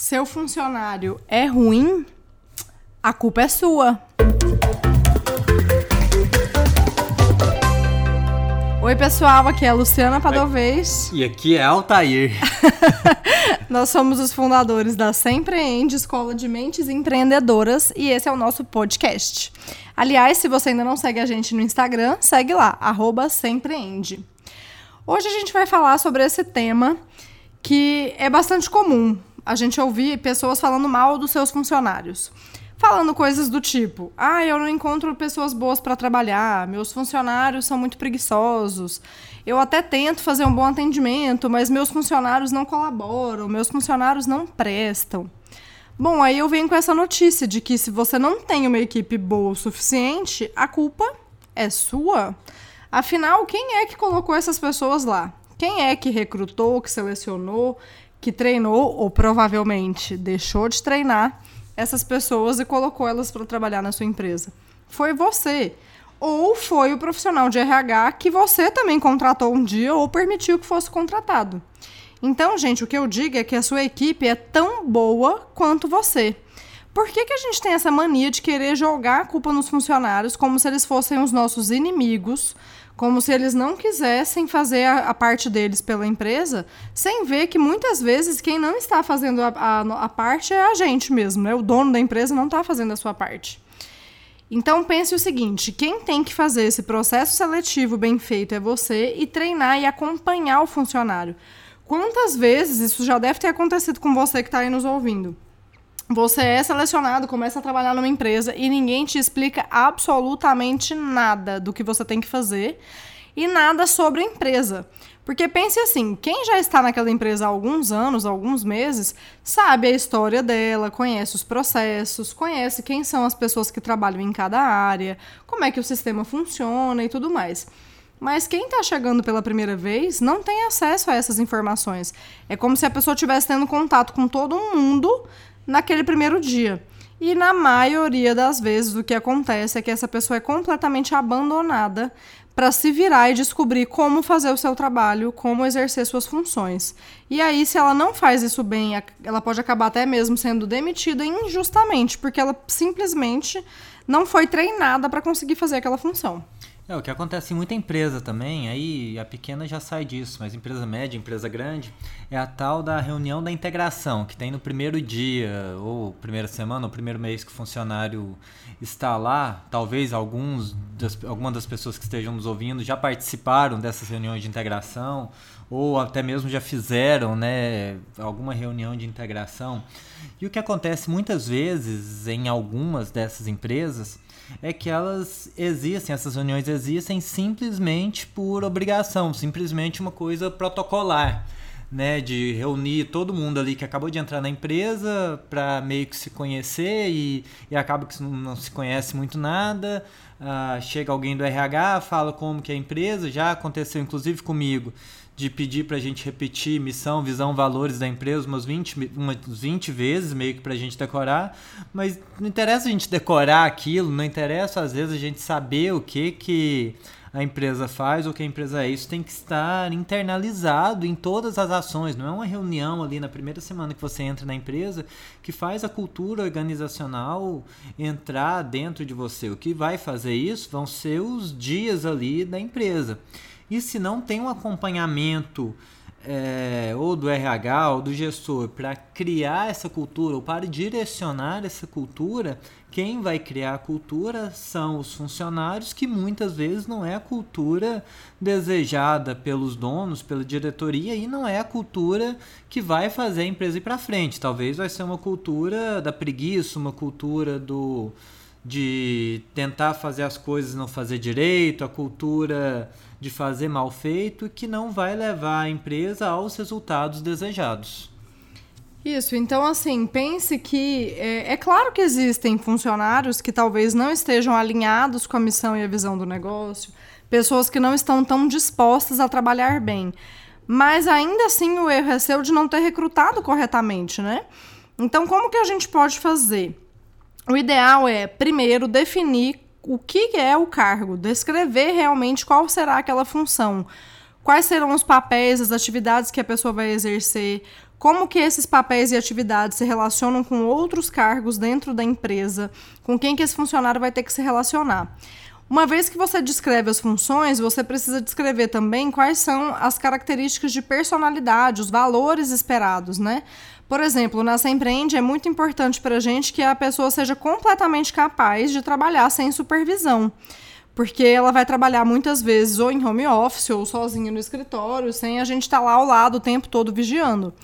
Seu funcionário é ruim? A culpa é sua. Oi, pessoal, aqui é a Luciana Padovez. E aqui é Altair. Nós somos os fundadores da Sempreende, Escola de Mentes Empreendedoras, e esse é o nosso podcast. Aliás, se você ainda não segue a gente no Instagram, segue lá, arroba Sempreende. Hoje a gente vai falar sobre esse tema que é bastante comum a gente ouvir pessoas falando mal dos seus funcionários. Falando coisas do tipo: ah, eu não encontro pessoas boas para trabalhar, meus funcionários são muito preguiçosos, eu até tento fazer um bom atendimento, mas meus funcionários não colaboram, meus funcionários não prestam. Bom, aí eu venho com essa notícia de que se você não tem uma equipe boa o suficiente, a culpa é sua. Afinal, quem é que colocou essas pessoas lá? Quem é que recrutou, que selecionou, que treinou ou provavelmente deixou de treinar essas pessoas e colocou elas para trabalhar na sua empresa? Foi você. Ou foi o profissional de RH que você também contratou um dia ou permitiu que fosse contratado. Então, gente, o que eu digo é que a sua equipe é tão boa quanto você. Por que, que a gente tem essa mania de querer jogar a culpa nos funcionários como se eles fossem os nossos inimigos, como se eles não quisessem fazer a, a, parte deles pela empresa, sem ver que muitas vezes quem não está fazendo a, a, a parte é a gente mesmo, né? O dono da empresa não está fazendo a sua parte. Então pense o seguinte: quem tem que fazer esse processo seletivo bem feito é você e treinar e acompanhar o funcionário. Quantas vezes isso já deve ter acontecido com você que está aí nos ouvindo? Você é selecionado, começa a trabalhar numa empresa e ninguém te explica absolutamente nada do que você tem que fazer e nada sobre a empresa. Porque pense assim, quem já está naquela empresa há alguns anos, alguns meses, sabe a história dela, conhece os processos, conhece quem são as pessoas que trabalham em cada área, como é que o sistema funciona e tudo mais. Mas quem está chegando pela primeira vez não tem acesso a essas informações. É como se a pessoa estivesse tendo contato com todo mundo naquele primeiro dia. E na maioria das vezes o que acontece é que essa pessoa é completamente abandonada para se virar e descobrir como fazer o seu trabalho, como exercer suas funções. E aí, se ela não faz isso bem, ela pode acabar até mesmo sendo demitida injustamente, porque ela simplesmente não foi treinada para conseguir fazer aquela função. É, o que acontece em muita empresa também, aí a pequena já sai disso, mas empresa média, empresa grande, é a tal da reunião da integração, que tem no primeiro dia, ou primeira semana, ou primeiro mês que o funcionário está lá. Talvez alguns algumas das pessoas que estejam nos ouvindo já participaram dessas reuniões de integração, ou até mesmo já fizeram né, alguma reunião de integração. E o que acontece muitas vezes em algumas dessas empresas é que elas existem, essas reuniões existem simplesmente por obrigação, simplesmente uma coisa protocolar. Né, de reunir todo mundo ali que acabou de entrar na empresa para meio que se conhecer e, e acaba que não, se conhece muito nada. Uh, chega alguém do RH, fala como que é a empresa, já aconteceu inclusive comigo de pedir para a gente repetir missão, visão, valores da empresa umas 20, umas 20 vezes, meio que para a gente decorar, mas não interessa a gente decorar aquilo, não interessa às vezes a gente saber o que que a empresa faz ou que a empresa é. Isso tem que estar internalizado em todas as ações. Não é uma reunião ali na primeira semana que você entra na empresa que faz a cultura organizacional entrar dentro de você. O que vai fazer isso vão ser os dias ali da empresa. E se não tem um acompanhamento é, ou do RH ou do gestor para criar essa cultura ou para direcionar essa cultura, quem vai criar a cultura são os funcionários, que muitas vezes não é a cultura desejada pelos donos, pela diretoria, e não é a cultura que vai fazer a empresa ir para frente. Talvez vai ser uma cultura da preguiça, uma cultura do de tentar fazer as coisas não fazer direito, a cultura de fazer mal feito que não vai levar a empresa aos resultados desejados. Isso, então assim, pense que é, é, claro que existem funcionários que talvez não estejam alinhados com a missão e a visão do negócio, pessoas que não estão tão dispostas a trabalhar bem. Mas ainda assim o erro é seu de não ter recrutado corretamente, né? Então, como que a gente pode fazer? O ideal é, primeiro, definir o que é o cargo, descrever realmente qual será aquela função, quais serão os papéis, as atividades que a pessoa vai exercer, como que esses papéis e atividades se relacionam com outros cargos dentro da empresa, com quem que esse funcionário vai ter que se relacionar. Uma vez que você descreve as funções, você precisa descrever também quais são as características de personalidade, os valores esperados, né? Por exemplo, na Empreende é muito importante para a gente que a pessoa seja completamente capaz de trabalhar sem supervisão. Porque ela vai trabalhar muitas vezes ou em home office ou sozinha no escritório, sem a gente estar tá lá ao lado o tempo todo vigiando.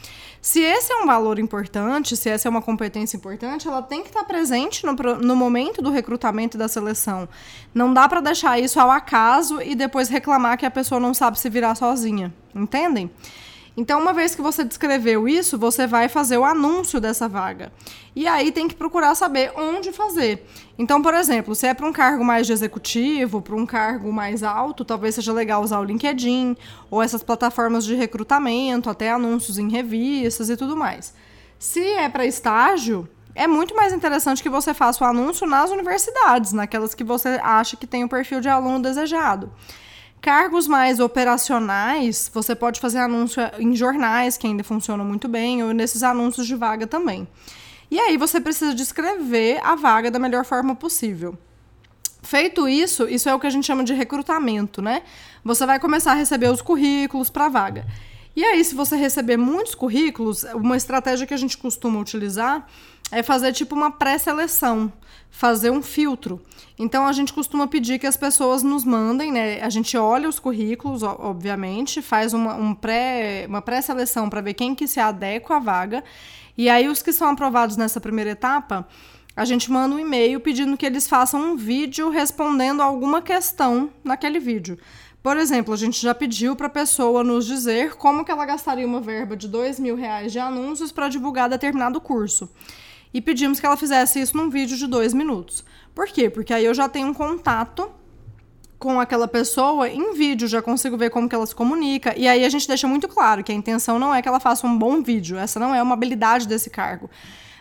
Se esse é um valor importante, se essa é uma competência importante, ela tem que estar presente no, no momento do recrutamento e da seleção. Não dá para deixar isso ao acaso e depois reclamar que a pessoa não sabe se virar sozinha. Entendem? Então, uma vez que você descreveu isso, você vai fazer o anúncio dessa vaga. E aí tem que procurar saber onde fazer. Então, por exemplo, se é para um cargo mais de executivo, para um cargo mais alto, talvez seja legal usar o LinkedIn ou essas plataformas de recrutamento, até anúncios em revistas e tudo mais. Se é para estágio, é muito mais interessante que você faça o anúncio nas universidades, naquelas que você acha que tem o perfil de aluno desejado. Cargos mais operacionais, você pode fazer anúncio em jornais, que ainda funcionam muito bem, ou nesses anúncios de vaga também. E aí você precisa descrever a vaga da melhor forma possível. Feito isso, isso é o que a gente chama de recrutamento, né? Você vai começar a receber os currículos para a vaga. E aí, se você receber muitos currículos, uma estratégia que a gente costuma utilizar é fazer tipo uma pré-seleção, fazer um filtro. Então a gente costuma pedir que as pessoas nos mandem, né? A gente olha os currículos, obviamente, faz uma, um pré, uma pré-seleção para ver quem que se adequa à vaga. E aí os que são aprovados nessa primeira etapa, a gente manda um e-mail pedindo que eles façam um vídeo respondendo alguma questão naquele vídeo. Por exemplo, a gente já pediu para a pessoa nos dizer como que ela gastaria uma verba de dois mil reais de anúncios para divulgar determinado curso e pedimos que ela fizesse isso num vídeo de dois minutos. Por quê? Porque aí eu já tenho um contato com aquela pessoa em vídeo, já consigo ver como que ela se comunica. E aí a gente deixa muito claro que a intenção não é que ela faça um bom vídeo, essa não é uma habilidade desse cargo.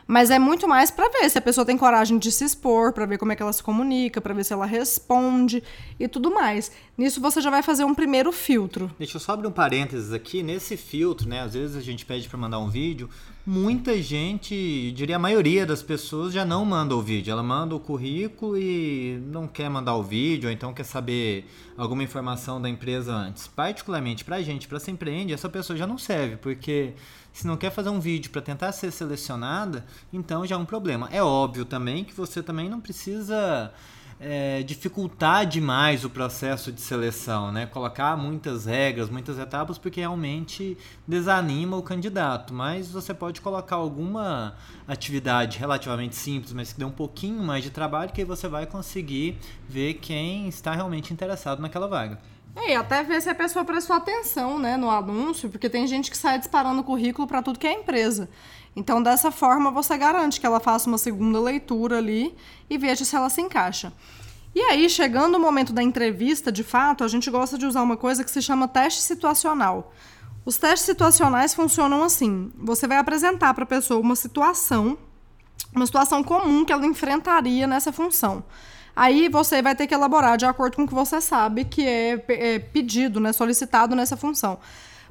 Mas é muito mais para ver se a pessoa tem coragem de se expor, para ver como é que ela se comunica, para ver se ela responde e tudo mais. Nisso você já vai fazer um primeiro filtro. Deixa eu só abrir um parênteses aqui. Nesse filtro, né? Às vezes a gente pede para mandar um vídeo, muita gente, diria a maioria das pessoas, já não manda o vídeo. Ela manda o currículo e não quer mandar o vídeo, ou então quer saber alguma informação da empresa antes. Particularmente para a gente, para se empreende, essa pessoa já não serve, porque se não quer fazer um vídeo para tentar ser selecionada, então já é um problema. É óbvio também que você também não precisa é, dificultar demais o processo de seleção, né? Colocar muitas regras, muitas etapas, porque realmente desanima o candidato. Mas você pode colocar alguma atividade relativamente simples, mas que dê um pouquinho mais de trabalho, que aí você vai conseguir ver quem está realmente interessado naquela vaga. É, e até ver se a pessoa prestou atenção né, no anúncio, porque tem gente que sai disparando currículo para tudo que é empresa. Então, dessa forma, você garante que ela faça uma segunda leitura ali e veja se ela se encaixa. E aí, chegando o momento da entrevista, de fato, a gente gosta de usar uma coisa que se chama teste situacional. Os testes situacionais funcionam assim: você vai apresentar para a pessoa uma situação, uma situação comum que ela enfrentaria nessa função. Aí você vai ter que elaborar de acordo com o que você sabe que é, é pedido, né, solicitado nessa função.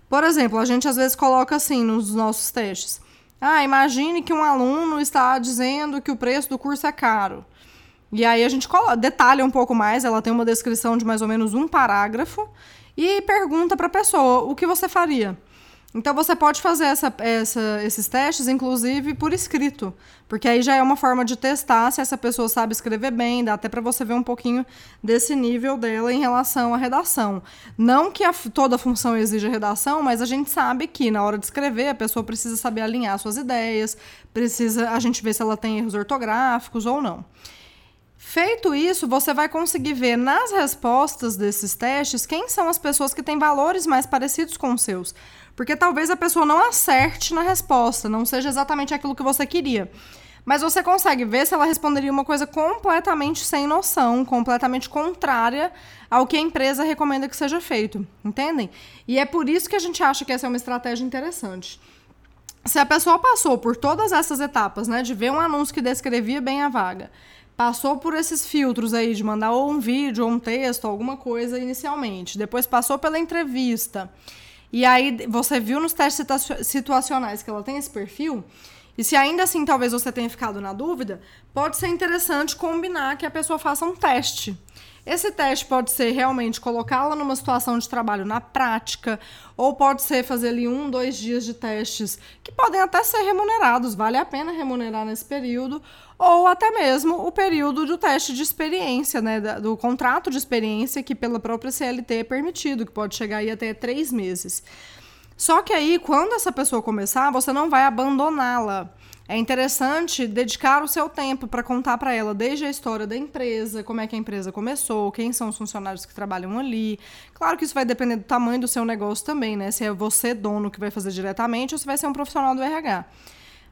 Por exemplo, a gente às vezes coloca assim nos nossos testes: ah, imagine que um aluno está dizendo que o preço do curso é caro. E aí a gente detalha um pouco mais, ela tem uma descrição de mais ou menos um parágrafo e pergunta para a pessoa o que você faria. Então você pode fazer essa, essa, esses testes, inclusive, por escrito, porque aí já é uma forma de testar se essa pessoa sabe escrever bem, dá até para você ver um pouquinho desse nível dela em relação à redação. Não que a, toda função exija redação, mas a gente sabe que na hora de escrever a pessoa precisa saber alinhar suas ideias, precisa a gente ver se ela tem erros ortográficos ou não. Feito isso, você vai conseguir ver nas respostas desses testes quem são as pessoas que têm valores mais parecidos com os seus. Porque talvez a pessoa não acerte na resposta, não seja exatamente aquilo que você queria. Mas você consegue ver se ela responderia uma coisa completamente sem noção, completamente contrária ao que a empresa recomenda que seja feito. Entendem? E é por isso que a gente acha que essa é uma estratégia interessante. Se a pessoa passou por todas essas etapas, né, de ver um anúncio que descrevia bem a vaga, passou por esses filtros aí de mandar ou um vídeo ou um texto, alguma coisa inicialmente, depois passou pela entrevista. E aí você viu nos testes situacionais que ela tem esse perfil, e se ainda assim talvez você tenha ficado na dúvida, pode ser interessante combinar que a pessoa faça um teste. Esse teste pode ser realmente colocá-la numa situação de trabalho na prática, ou pode ser fazer ali um, dois dias de testes que podem até ser remunerados, vale a pena remunerar nesse período, ou até mesmo o período do teste de experiência, né, do contrato de experiência que pela própria CLT é permitido, que pode chegar aí até três meses. Só que aí, quando essa pessoa começar, você não vai abandoná-la. É interessante dedicar o seu tempo para contar para ela desde a história da empresa, como é que a empresa começou, quem são os funcionários que trabalham ali. Claro que isso vai depender do tamanho do seu negócio também, né? Se é você dono que vai fazer diretamente ou se vai ser um profissional do RH.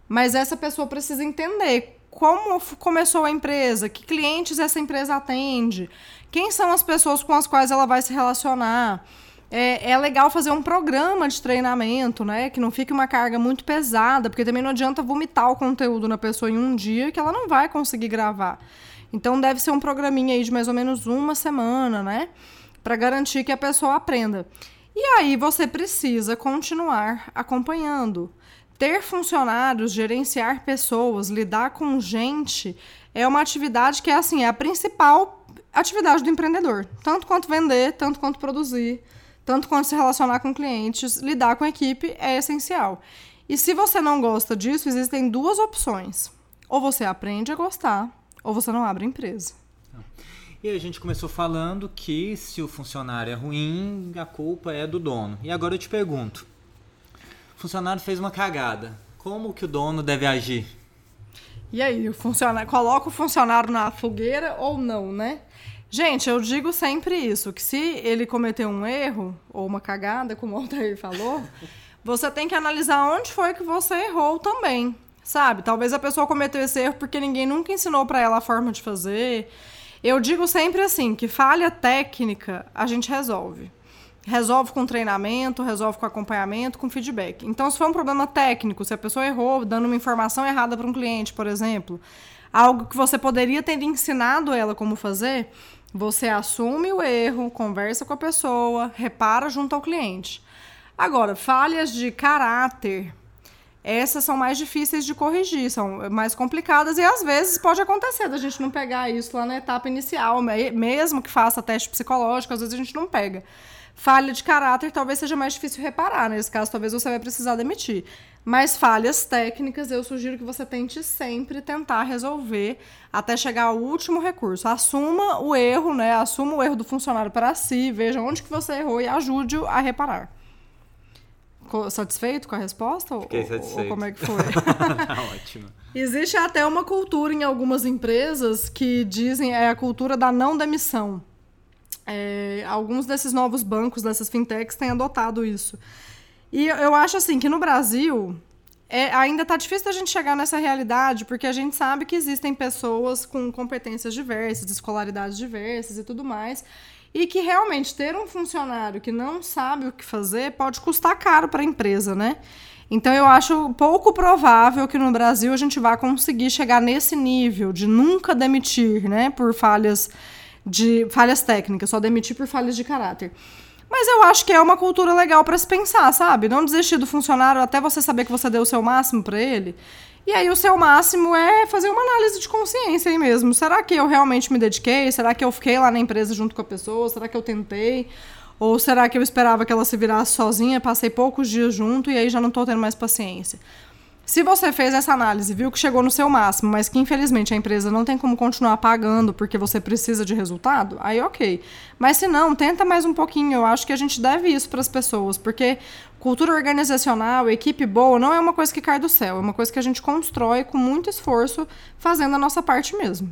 Mas essa pessoa precisa entender como começou a empresa, que clientes essa empresa atende, quem são as pessoas com as quais ela vai se relacionar é, é legal fazer um programa de treinamento, né? Que não fique uma carga muito pesada, porque também não adianta vomitar o conteúdo na pessoa em um dia que ela não vai conseguir gravar. Então deve ser um programinha aí de mais ou menos uma semana, né? Para garantir que a pessoa aprenda. E aí você precisa continuar acompanhando. Ter funcionários, gerenciar pessoas, lidar com gente é uma atividade que é assim, é a principal atividade do empreendedor, tanto quanto vender, tanto quanto produzir, tanto quanto se relacionar com clientes, lidar com a equipe é essencial. E se você não gosta disso, existem duas opções. Ou você aprende a gostar, ou você não abre empresa. E a gente começou falando que se o funcionário é ruim, a culpa é do dono. E agora eu te pergunto: o funcionário fez uma cagada. Como que o dono deve agir? E aí, o funcionário coloca o funcionário na fogueira ou não, né? Gente, eu digo sempre isso, que se ele cometeu um erro ou uma cagada, como o Altair falou, você tem que analisar onde foi que você errou também, sabe? Talvez a pessoa cometeu esse erro porque ninguém nunca ensinou para ela a forma de fazer. Eu digo sempre assim, que falha técnica a gente resolve. Resolve com treinamento, resolve com acompanhamento, com feedback. Então, se for um problema técnico, se a pessoa errou dando uma informação errada para um cliente, por exemplo, algo que você poderia ter ensinado ela como fazer, você assume o erro, conversa com a pessoa, repara junto ao cliente. Agora, falhas de caráter, essas são mais difíceis de corrigir, são mais complicadas e às vezes pode acontecer da gente não pegar isso lá na etapa inicial, mesmo que faça teste psicológico, às vezes a gente não pega. Falha de caráter talvez seja mais difícil reparar, nesse caso talvez você vai precisar demitir. Mas falhas técnicas, eu sugiro que você tente sempre tentar resolver até chegar ao último recurso. Assuma o erro, né? Assuma o erro do funcionário para si, veja onde que você errou e ajude-o a reparar. Satisfeito com a resposta? Fiquei satisfeito. Ou, ou como é que foi? Ótimo. Existe até uma cultura em algumas empresas que dizem é a cultura da não demissão. É, alguns desses novos bancos, dessas fintechs, têm adotado isso. E eu acho assim que no Brasil é, ainda está difícil da gente chegar nessa realidade, porque a gente sabe que existem pessoas com competências diversas, escolaridades diversas e tudo mais. E que realmente ter um funcionário que não sabe o que fazer pode custar caro para a empresa, né? Então eu acho pouco provável que no Brasil a gente vá conseguir chegar nesse nível de nunca demitir, né, por falhas de falhas técnicas, só demitir por falhas de caráter. Mas eu acho que é uma cultura legal para se pensar, sabe? Não desistir do funcionário até você saber que você deu o seu máximo para ele. E aí o seu máximo é fazer uma análise de consciência aí mesmo. Será que eu realmente me dediquei? Será que eu fiquei lá na empresa junto com a pessoa? Será que eu tentei? Ou será que eu esperava que ela se virasse sozinha, passei poucos dias junto e aí já não estou tendo mais paciência? Se você fez essa análise, viu que chegou no seu máximo, mas que infelizmente a empresa não tem como continuar pagando porque você precisa de resultado, aí ok. Mas se não, tenta mais um pouquinho. Eu acho que a gente deve isso para as pessoas, porque cultura organizacional, equipe boa, não é uma coisa que cai do céu, é uma coisa que a gente constrói com muito esforço, fazendo a nossa parte mesmo.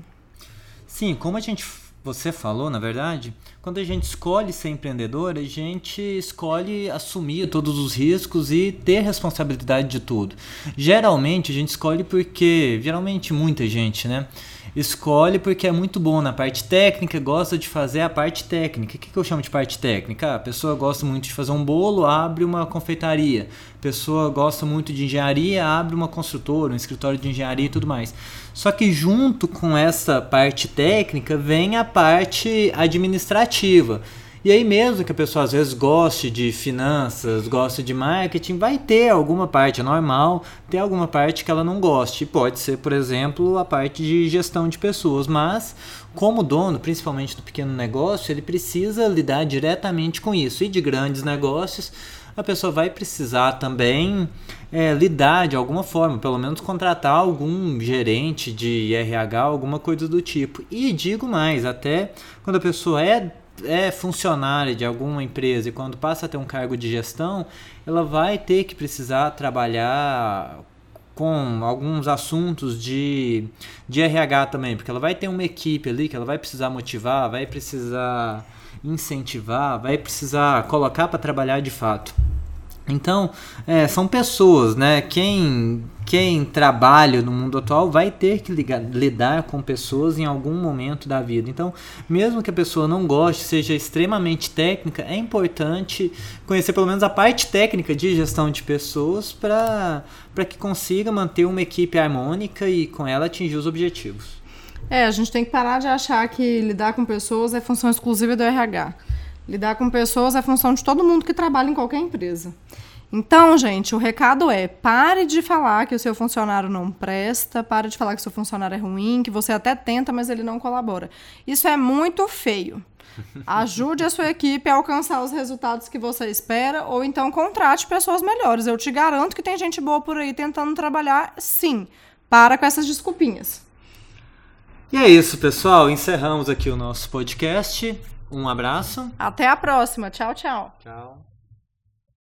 Sim, como a gente você falou, na verdade, quando a gente escolhe ser empreendedor, a gente escolhe assumir todos os riscos e ter responsabilidade de tudo. Geralmente a gente escolhe porque, geralmente muita gente, né? Escolhe porque é muito bom na parte técnica, gosta de fazer a parte técnica. O que, que eu chamo de parte técnica? A pessoa gosta muito de fazer um bolo, abre uma confeitaria. A pessoa gosta muito de engenharia, abre uma construtora, um escritório de engenharia e tudo mais. Só que junto com essa parte técnica vem a parte administrativa. E aí mesmo que a pessoa às vezes goste de finanças, goste de marketing, vai ter alguma parte, é normal ter alguma parte que ela não goste. Pode ser, por exemplo, a parte de gestão de pessoas, mas como dono, principalmente do pequeno negócio, ele precisa lidar diretamente com isso. E de grandes negócios, a pessoa vai precisar também é, lidar de alguma forma, pelo menos contratar algum gerente de RH, alguma coisa do tipo. E digo mais, até quando a pessoa é é funcionária de alguma empresa e quando passa a ter um cargo de gestão, ela vai ter que precisar trabalhar com alguns assuntos de, de RH também, porque ela vai ter uma equipe ali que ela vai precisar motivar, vai precisar incentivar, vai precisar colocar para trabalhar de fato. Então, é, são pessoas, né? Quem, quem trabalha no mundo atual vai ter que ligar, lidar com pessoas em algum momento da vida. Então, mesmo que a pessoa não goste, seja extremamente técnica, é importante conhecer pelo menos a parte técnica de gestão de pessoas para que consiga manter uma equipe harmônica e com ela atingir os objetivos. É, a gente tem que parar de achar que lidar com pessoas é função exclusiva do RH. Lidar com pessoas é função de todo mundo que trabalha em qualquer empresa. Então, gente, o recado é: pare de falar que o seu funcionário não presta, pare de falar que o seu funcionário é ruim, que você até tenta, mas ele não colabora. Isso é muito feio. Ajude a sua equipe a alcançar os resultados que você espera, ou então contrate pessoas melhores. Eu te garanto que tem gente boa por aí tentando trabalhar, sim. Para com essas desculpinhas. E é isso, pessoal. Encerramos aqui o nosso podcast. Um abraço. Até a próxima. Tchau, tchau. Tchau.